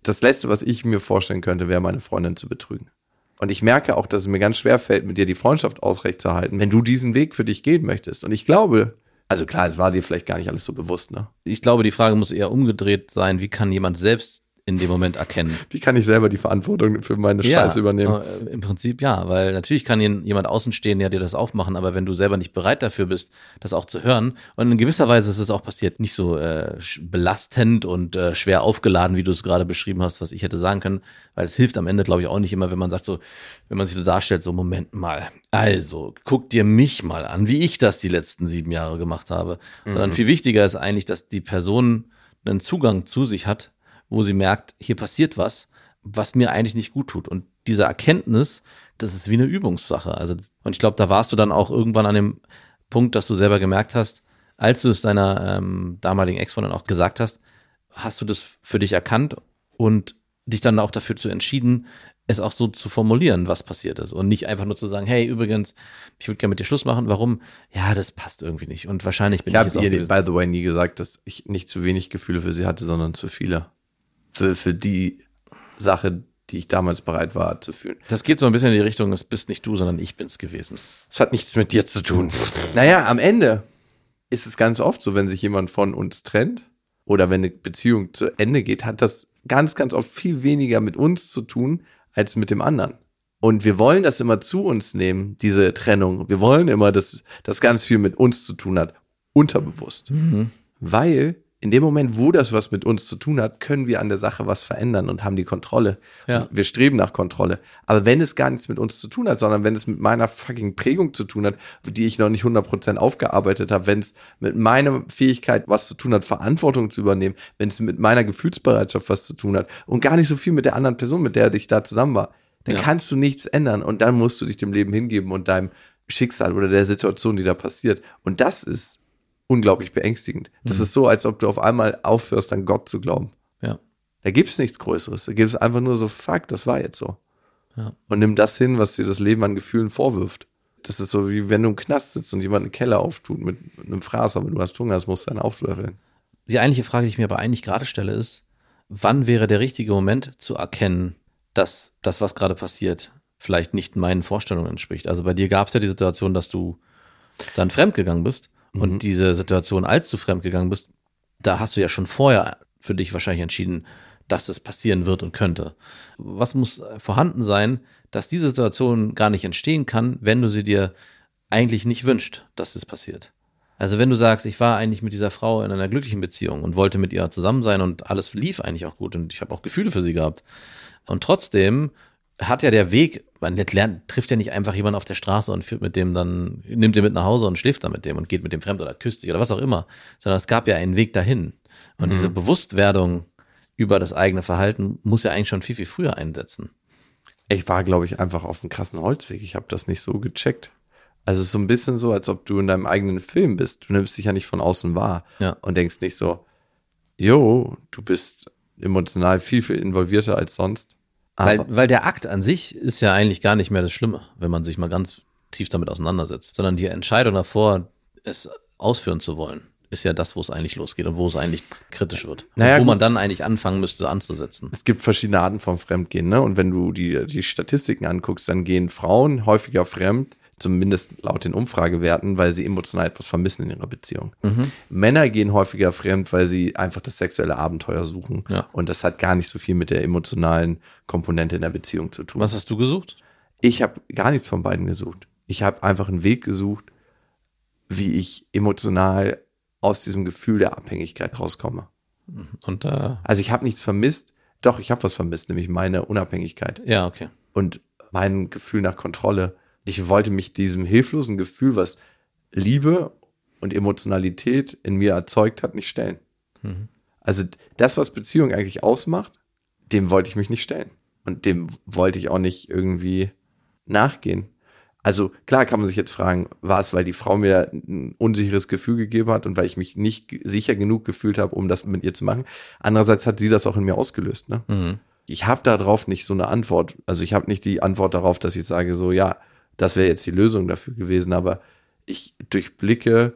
Das Letzte, was ich mir vorstellen könnte, wäre, meine Freundin zu betrügen. Und ich merke auch, dass es mir ganz schwer fällt, mit dir die Freundschaft aufrechtzuerhalten, wenn du diesen Weg für dich gehen möchtest. Und ich glaube, also klar, es war dir vielleicht gar nicht alles so bewusst, ne?
Ich glaube, die Frage muss eher umgedreht sein, wie kann jemand selbst in dem Moment erkennen,
Wie kann ich selber die Verantwortung für meine Scheiße übernehmen?
äh, Im Prinzip ja, weil natürlich kann jemand außen stehen, der dir das aufmachen, aber wenn du selber nicht bereit dafür bist, das auch zu hören, und in gewisser Weise ist es auch passiert, nicht so äh, belastend und äh, schwer aufgeladen, wie du es gerade beschrieben hast, was ich hätte sagen können, weil es hilft am Ende, glaube ich, auch nicht immer, wenn man sagt so, wenn man sich so darstellt, so Moment mal, also guck dir mich mal an, wie ich das die letzten sieben Jahre gemacht habe, sondern viel wichtiger ist eigentlich, dass die Person einen Zugang zu sich hat, wo sie merkt, hier passiert was, was mir eigentlich nicht gut tut. Und diese Erkenntnis, das ist wie eine Übungssache. Also, und ich glaube, da warst du dann auch irgendwann an dem Punkt, dass du selber gemerkt hast, als du es deiner ähm, damaligen Ex-Freundin auch gesagt hast, hast du das für dich erkannt und dich dann auch dafür zu entschieden, es auch so zu formulieren, was passiert ist. Und nicht einfach nur zu sagen, hey, übrigens, ich würde gerne mit dir Schluss machen. Warum? Ja, das passt irgendwie nicht. Und wahrscheinlich bin
Ich
ich,
habe ihr,
gewesen.
by the way, nie gesagt, dass ich nicht zu wenig Gefühle für sie hatte, sondern zu viele. Für, für die Sache, die ich damals bereit war zu fühlen.
Das geht so ein bisschen in die Richtung, es bist nicht du, sondern ich bin's gewesen.
Das hat nichts mit dir zu tun. Naja, am Ende ist es ganz oft so, wenn sich jemand von uns trennt oder wenn eine Beziehung zu Ende geht, hat das ganz, ganz oft viel weniger mit uns zu tun als mit dem anderen. Und wir wollen das immer zu uns nehmen, diese Trennung. Wir wollen immer, dass das ganz viel mit uns zu tun hat, unterbewusst. Weil in dem Moment, wo das was mit uns zu tun hat, können wir an der Sache was verändern und haben die Kontrolle.
Ja.
Wir streben nach Kontrolle. Aber wenn es gar nichts mit uns zu tun hat, sondern wenn es mit meiner fucking Prägung zu tun hat, die ich noch nicht 100% aufgearbeitet habe, wenn es mit meiner Fähigkeit was zu tun hat, Verantwortung zu übernehmen, wenn es mit meiner Gefühlsbereitschaft was zu tun hat und gar nicht so viel mit der anderen Person, mit der ich da zusammen war, dann
Ja.
kannst du nichts ändern und dann musst du dich dem Leben hingeben und deinem Schicksal oder der Situation, die da passiert. Und das ist unglaublich beängstigend.
Mhm.
Das ist so, als ob du auf einmal aufhörst, an Gott zu glauben.
Ja.
Da gibt es nichts Größeres. Da gibt es einfach nur so, fuck, das war jetzt so.
Ja.
Und nimm das hin, was dir das Leben an Gefühlen vorwirft. Das ist so, wie wenn du im Knast sitzt und jemand einen Keller auftut mit einem Fraß, aber du hast Hunger, das musst du dann auflöffeln.
Die eigentliche Frage, die ich mir aber eigentlich gerade stelle, ist, wann wäre der richtige Moment zu erkennen, dass das, was gerade passiert, vielleicht nicht meinen Vorstellungen entspricht? Also bei dir gab es ja die Situation, dass du dann fremdgegangen bist. Und diese Situation, als du fremdgegangen bist, da hast du ja schon vorher für dich wahrscheinlich entschieden, dass es passieren wird und könnte. Was muss vorhanden sein, dass diese Situation gar nicht entstehen kann, wenn du sie dir eigentlich nicht wünscht, dass es passiert? Also wenn du sagst, ich war eigentlich mit dieser Frau in einer glücklichen Beziehung und wollte mit ihr zusammen sein und alles lief eigentlich auch gut und ich habe auch Gefühle für sie gehabt. Und trotzdem hat ja der Weg, man lernt, trifft ja nicht einfach jemanden auf der Straße und führt mit dem dann, nimmt den mit nach Hause und schläft dann mit dem und geht mit dem fremd oder küsst sich oder was auch immer, sondern es gab ja einen Weg dahin. Und diese Bewusstwerdung über das eigene Verhalten muss ja eigentlich schon viel, viel früher einsetzen.
Ich war, glaube ich, einfach auf einem krassen Holzweg. Ich habe das nicht so gecheckt. Also es ist so ein bisschen so, als ob du in deinem eigenen Film bist. Du nimmst dich ja nicht von außen wahr
Ja.
und denkst nicht so, jo, du bist emotional viel, viel involvierter als sonst.
Weil,
Aber
weil der Akt an sich ist ja eigentlich gar nicht mehr das Schlimme, wenn man sich mal ganz tief damit auseinandersetzt, sondern die Entscheidung davor, es ausführen zu wollen, ist ja das, wo es eigentlich losgeht und wo es eigentlich kritisch wird.
Naja,
wo
gut.
man dann eigentlich anfangen müsste anzusetzen.
es gibt verschiedene Arten von Fremdgehen, ne? Und wenn du die, die Statistiken anguckst, dann gehen Frauen häufiger fremd, zumindest laut den Umfragewerten, weil sie emotional etwas vermissen in ihrer Beziehung. Männer gehen häufiger fremd, weil sie einfach das sexuelle Abenteuer suchen.
Ja.
Und das hat gar nicht so viel mit der emotionalen Komponente in der Beziehung zu tun.
Was hast du gesucht?
Ich habe gar nichts von beiden gesucht. Ich habe einfach einen Weg gesucht, wie ich emotional aus diesem Gefühl der Abhängigkeit rauskomme.
Und äh,
Also ich habe nichts vermisst. Doch, ich habe was vermisst, nämlich meine Unabhängigkeit
ja, okay.
und mein Gefühl nach Kontrolle. Ich wollte mich diesem hilflosen Gefühl, was Liebe und Emotionalität in mir erzeugt hat, nicht stellen. Also das, was Beziehung eigentlich ausmacht, dem wollte ich mich nicht stellen. Und dem wollte ich auch nicht irgendwie nachgehen. Also klar kann man sich jetzt fragen, war es, weil die Frau mir ein unsicheres Gefühl gegeben hat und weil ich mich nicht sicher genug gefühlt habe, um das mit ihr zu machen. Andererseits hat sie das auch in mir ausgelöst. Ne?
Mhm.
ich habe darauf nicht so eine Antwort. Also ich habe nicht die Antwort darauf, dass ich sage, so ja, das wäre jetzt die Lösung dafür gewesen, aber ich durchblicke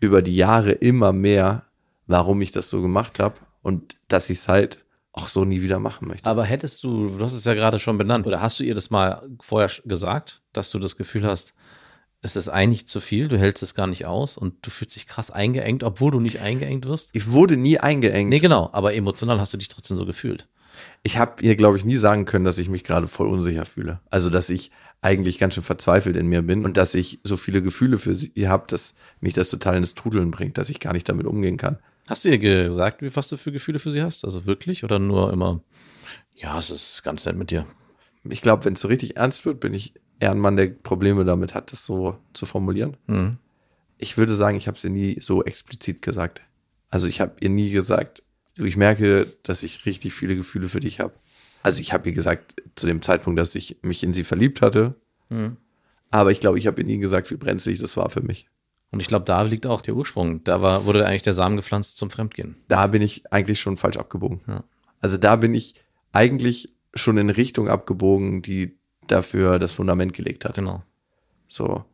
über die Jahre immer mehr, warum ich das so gemacht habe und dass ich es halt auch so nie wieder machen möchte.
Aber hättest du, du hast es ja gerade schon benannt, oder hast du ihr das mal vorher gesagt, dass du das Gefühl hast, es ist eigentlich zu viel, du hältst es gar nicht aus und du fühlst dich krass eingeengt, obwohl du nicht eingeengt wirst?
Ich wurde nie eingeengt.
Nee, genau, aber emotional hast du dich trotzdem so gefühlt.
Ich habe ihr, glaube ich, nie sagen können, dass ich mich gerade voll unsicher fühle. Also, dass ich eigentlich ganz schön verzweifelt in mir bin und dass ich so viele Gefühle für sie habe, dass mich das total ins Trudeln bringt, dass ich gar nicht damit umgehen kann.
Hast du ihr gesagt, wie, was du für Gefühle für sie hast? Also wirklich? Oder nur immer, ja, es ist ganz nett mit dir?
ich glaube, wenn es so richtig ernst wird, bin ich eher ein Mann, der Probleme damit hat, das so zu formulieren.
Mhm.
Ich würde sagen, ich habe es ihr nie so explizit gesagt. Also ich habe ihr nie gesagt, du, ich merke, dass ich richtig viele Gefühle für dich habe. Also ich habe ihr gesagt, zu dem Zeitpunkt, dass ich mich in sie verliebt hatte. Aber ich glaube, ich habe ihr nie gesagt, wie brenzlig das war für mich.
Und ich glaube, da liegt auch der Ursprung. Da war, wurde eigentlich der Samen gepflanzt zum Fremdgehen.
Da bin ich eigentlich schon falsch abgebogen.
Ja.
Also da bin ich eigentlich schon in Richtung abgebogen, die dafür das Fundament gelegt hat.
Genau.
So.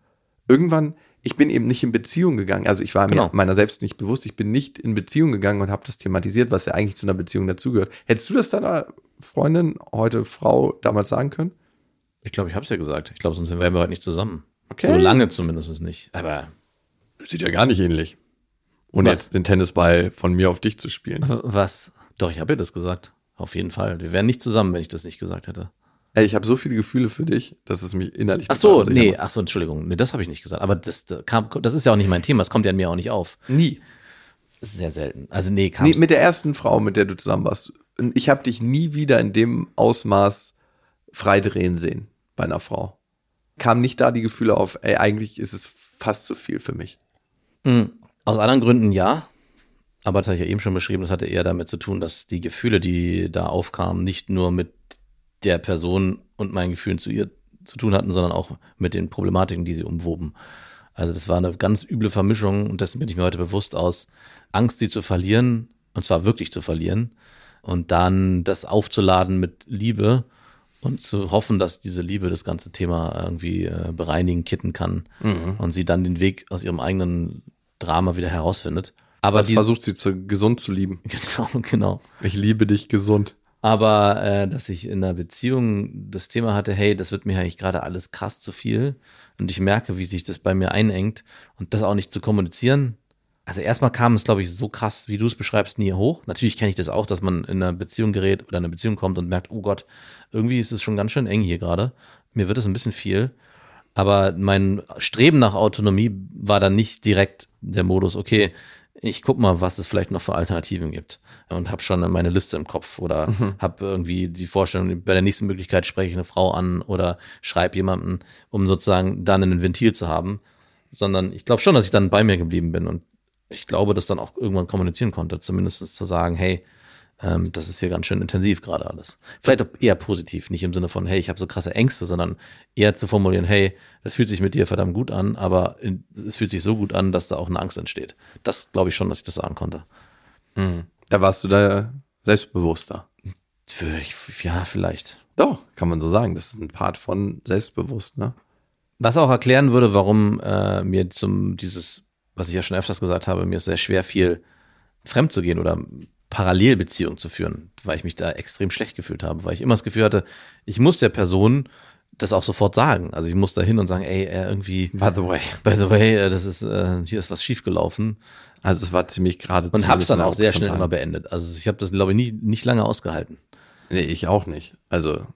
Irgendwann, ich bin eben nicht in Beziehung gegangen. Also ich war
Genau.
mir meiner selbst nicht bewusst. Ich bin nicht in Beziehung gegangen und habe das thematisiert, was ja eigentlich zu einer Beziehung dazugehört. Hättest du das deiner Freundin, heute Frau, damals sagen können?
Ich glaube, ich habe es ja gesagt. Ich glaube, sonst wären wir heute nicht zusammen.
Okay.
So lange zumindest nicht. Aber
Sieht ja gar nicht ähnlich. Und jetzt den Tennisball von mir auf dich zu spielen.
was? Doch, ich habe ihr das gesagt. Auf jeden Fall. Wir wären nicht zusammen, wenn ich das nicht gesagt hätte.
Ey, ich habe so viele Gefühle für dich, dass es mich innerlich
Ach so, nee,
macht.
ach so, Entschuldigung. Nee, das habe ich nicht gesagt. Aber das, da kam, das ist ja auch nicht mein Thema. Das kommt ja an mir auch nicht auf.
Nie.
Das sehr selten. Also nee, kam
Nee, mit der ersten Frau, mit der du zusammen warst. Ich habe dich nie wieder in dem Ausmaß freidrehen sehen bei einer Frau. Kam nicht da die Gefühle auf, ey, eigentlich ist es fast zu viel für mich.
Aus anderen Gründen ja. Aber das habe ich ja eben schon beschrieben, das hatte eher damit zu tun, dass die Gefühle, die da aufkamen, nicht nur mit der Person und meinen Gefühlen zu ihr zu tun hatten, sondern auch mit den Problematiken, die sie umwoben. Also das war eine ganz üble Vermischung und dessen bin ich mir heute bewusst aus Angst, sie zu verlieren, und zwar wirklich zu verlieren, und dann das aufzuladen mit Liebe und zu hoffen, dass diese Liebe das ganze Thema irgendwie äh, bereinigen, kitten kann und sie dann den Weg aus ihrem eigenen Drama wieder herausfindet. Aber diese-
versucht sie zu, gesund zu lieben.
genau, genau.
Ich liebe dich gesund.
Aber äh, dass ich in einer Beziehung das Thema hatte, hey, das wird mir eigentlich gerade alles krass zu viel und ich merke, wie sich das bei mir einengt und das auch nicht zu kommunizieren. Also erstmal kam es, glaube ich, so krass, wie du es beschreibst, nie hoch. Natürlich kenne ich das auch, dass man in einer Beziehung gerät oder in eine Beziehung kommt und merkt, oh Gott, irgendwie ist es schon ganz schön eng hier gerade. Mir wird es ein bisschen viel. Aber mein Streben nach Autonomie war dann nicht direkt der Modus, okay, ich guck mal, was es vielleicht noch für Alternativen gibt und habe schon meine Liste im Kopf oder mhm. habe irgendwie die Vorstellung, bei der nächsten Möglichkeit spreche ich eine Frau an oder schreibe jemanden, um sozusagen dann ein Ventil zu haben, sondern ich glaube schon, dass ich dann bei mir geblieben bin und ich glaube, das dann auch irgendwann kommunizieren konnte, zumindest zu sagen, hey, ähm, das ist hier ganz schön intensiv gerade alles. Vielleicht auch eher positiv, nicht im Sinne von, hey, ich habe so krasse Ängste, sondern eher zu formulieren, hey, das fühlt sich mit dir verdammt gut an, aber es fühlt sich so gut an, dass da auch eine Angst entsteht. Das glaube ich schon, dass ich das sagen konnte.
Mhm. Da warst du da selbstbewusster.
Ja, vielleicht.
Doch, kann man so sagen. Das ist ein Part von selbstbewusst, ne?
Was auch erklären würde, warum äh, mir zum dieses, was ich ja schon öfters gesagt habe, mir ist sehr schwer viel fremd zu gehen oder Parallelbeziehung zu führen, weil ich mich da extrem schlecht gefühlt habe, weil ich immer das Gefühl hatte, ich muss der Person das auch sofort sagen. Also ich muss da hin und sagen, ey, irgendwie,
by the way,
by the way, äh, das ist, äh, hier ist was schiefgelaufen.
Also es war ziemlich gerade
Und hab's dann auch sehr schnell immer beendet. Also ich habe das, glaube ich, nie, nicht lange ausgehalten.
Nee, ich auch nicht. Also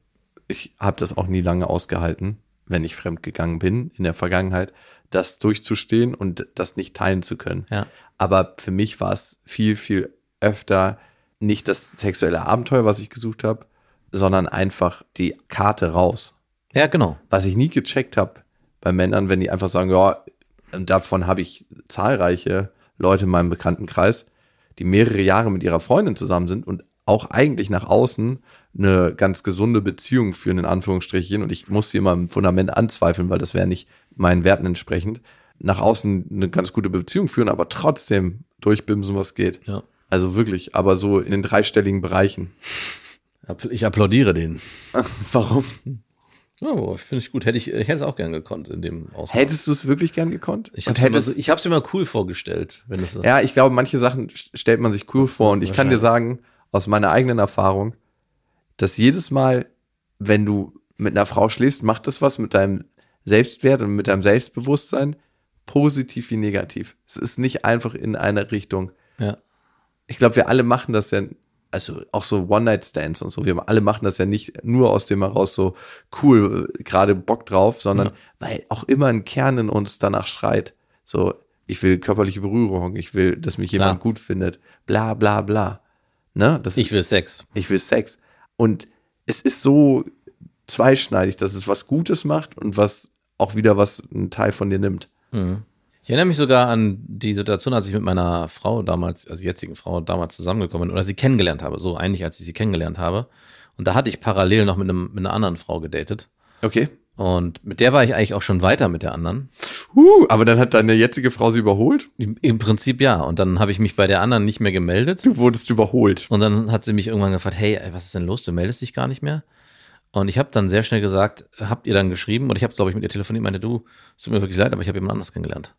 ich habe das auch nie lange ausgehalten, wenn ich fremd gegangen bin in der Vergangenheit, das durchzustehen und das nicht teilen zu können.
Ja.
Aber für mich war es viel, viel öfter nicht das sexuelle Abenteuer, was ich gesucht habe, sondern einfach die Karte raus.
Ja, genau.
Was ich nie gecheckt habe bei Männern, wenn die einfach sagen, ja, davon habe ich zahlreiche Leute in meinem Bekanntenkreis, die mehrere Jahre mit ihrer Freundin zusammen sind und auch eigentlich nach außen eine ganz gesunde Beziehung führen, in Anführungsstrichen. Und ich muss sie immer im Fundament anzweifeln, weil das wäre nicht meinen Werten entsprechend. Nach außen eine ganz gute Beziehung führen, aber trotzdem durchbimsen, was geht.
Ja.
Also wirklich, aber so in den dreistelligen Bereichen.
Ich applaudiere den.
Warum?
Oh, finde ich gut. Hätte ich, ich hätte es auch gern gekonnt in dem
Ausmaß. Hättest du es wirklich gern gekonnt?
Ich habe es so, ich hab's mir mal cool vorgestellt, wenn es
so. Ja, ich glaube, manche Sachen stellt man sich cool vor und ich kann dir sagen, aus meiner eigenen Erfahrung, dass jedes Mal, wenn du mit einer Frau schläfst, macht das was mit deinem Selbstwert und mit deinem Selbstbewusstsein, positiv wie negativ. Es ist nicht einfach in eine Richtung.
Ja
ich glaube, wir alle machen das ja, also auch so One-Night-Stands und so, wir alle machen das ja nicht nur aus dem heraus so cool, gerade Bock drauf, sondern ja. weil auch immer ein Kern in uns danach schreit. So, ich will körperliche Berührung, ich will, dass mich jemand Klar. gut findet, bla bla bla. Ne?
Das ich will Sex.
Ich will Sex. Und es ist so zweischneidig, dass es was Gutes macht und was auch wieder was einen Teil von dir nimmt.
Mhm. Ich erinnere mich sogar an die Situation, als ich mit meiner Frau damals, also jetzigen Frau damals zusammengekommen bin oder sie kennengelernt habe, so eigentlich, als ich sie kennengelernt habe. Und da hatte ich parallel noch mit, einem, mit einer anderen Frau gedatet.
Okay.
Und mit der war ich eigentlich auch schon weiter mit der anderen.
Uh, aber dann hat deine jetzige Frau sie überholt?
Im Prinzip ja. Und dann habe ich mich bei der anderen nicht mehr gemeldet.
Du wurdest überholt.
Und dann hat sie mich irgendwann gefragt, hey, was ist denn los? Du meldest dich gar nicht mehr? Und ich habe dann sehr schnell gesagt, habt ihr dann geschrieben, oder ich habe, glaube ich, mit ihr telefoniert, meinte, du, es tut mir wirklich leid, aber ich habe jemand anders kennengelernt.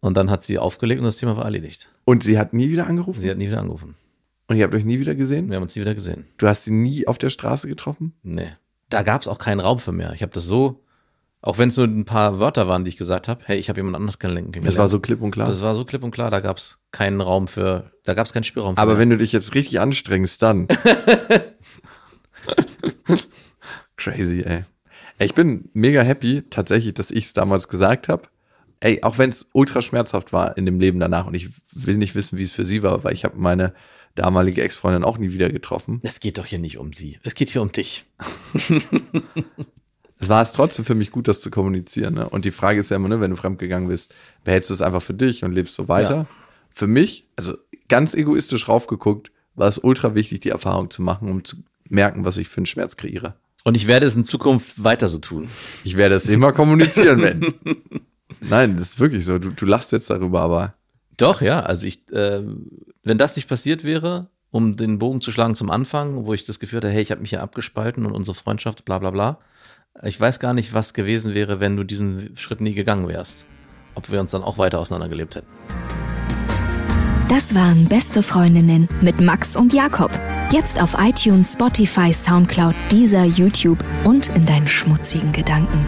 Und dann hat sie aufgelegt und das Thema war erledigt.
Und sie hat nie wieder angerufen?
Sie hat nie wieder angerufen.
Und ihr habt euch nie wieder gesehen?
Wir haben uns nie wieder gesehen.
Du hast sie nie auf der Straße getroffen?
Nee. Da gab es auch keinen Raum für mehr. Ich habe das so, auch wenn es nur ein paar Wörter waren, die ich gesagt habe, hey, ich habe jemand anders kennengelernt.
Das war so klipp und klar.
Das war so klipp und klar, da gab es keinen Raum für, da gab es keinen Spielraum für
Aber mehr. wenn du dich jetzt richtig anstrengst, dann. Crazy, ey. Ich bin mega happy, tatsächlich, dass ich es damals gesagt habe. Ey, auch wenn es ultra schmerzhaft war in dem Leben danach und ich will nicht wissen, wie es für sie war, weil ich habe meine damalige Ex-Freundin auch nie wieder getroffen.
Es geht doch hier nicht um sie. Es geht hier um dich.
es war es trotzdem für mich gut, das zu kommunizieren. Ne? Und die Frage ist ja immer, ne, wenn du fremdgegangen bist, behältst du es einfach für dich und lebst so weiter. Ja. Für mich, also ganz egoistisch raufgeguckt, war es ultra wichtig, die Erfahrung zu machen, um zu merken, was ich für einen Schmerz kreiere.
Und ich werde es in Zukunft weiter so tun.
Ich werde es immer kommunizieren, wenn. Nein, das ist wirklich so. Du, du lachst jetzt darüber, aber.
Doch, ja. Also ich, äh, wenn das nicht passiert wäre, um den Bogen zu schlagen zum Anfang, wo ich das Gefühl hatte, hey, ich habe mich hier abgespalten und unsere Freundschaft, bla bla bla. Ich weiß gar nicht, was gewesen wäre, wenn du diesen Schritt nie gegangen wärst. Ob wir uns dann auch weiter auseinandergelebt hätten.
Das waren Beste Freundinnen mit Max und Jakob. Jetzt auf iTunes, Spotify, Soundcloud, dieser YouTube und in deinen schmutzigen Gedanken.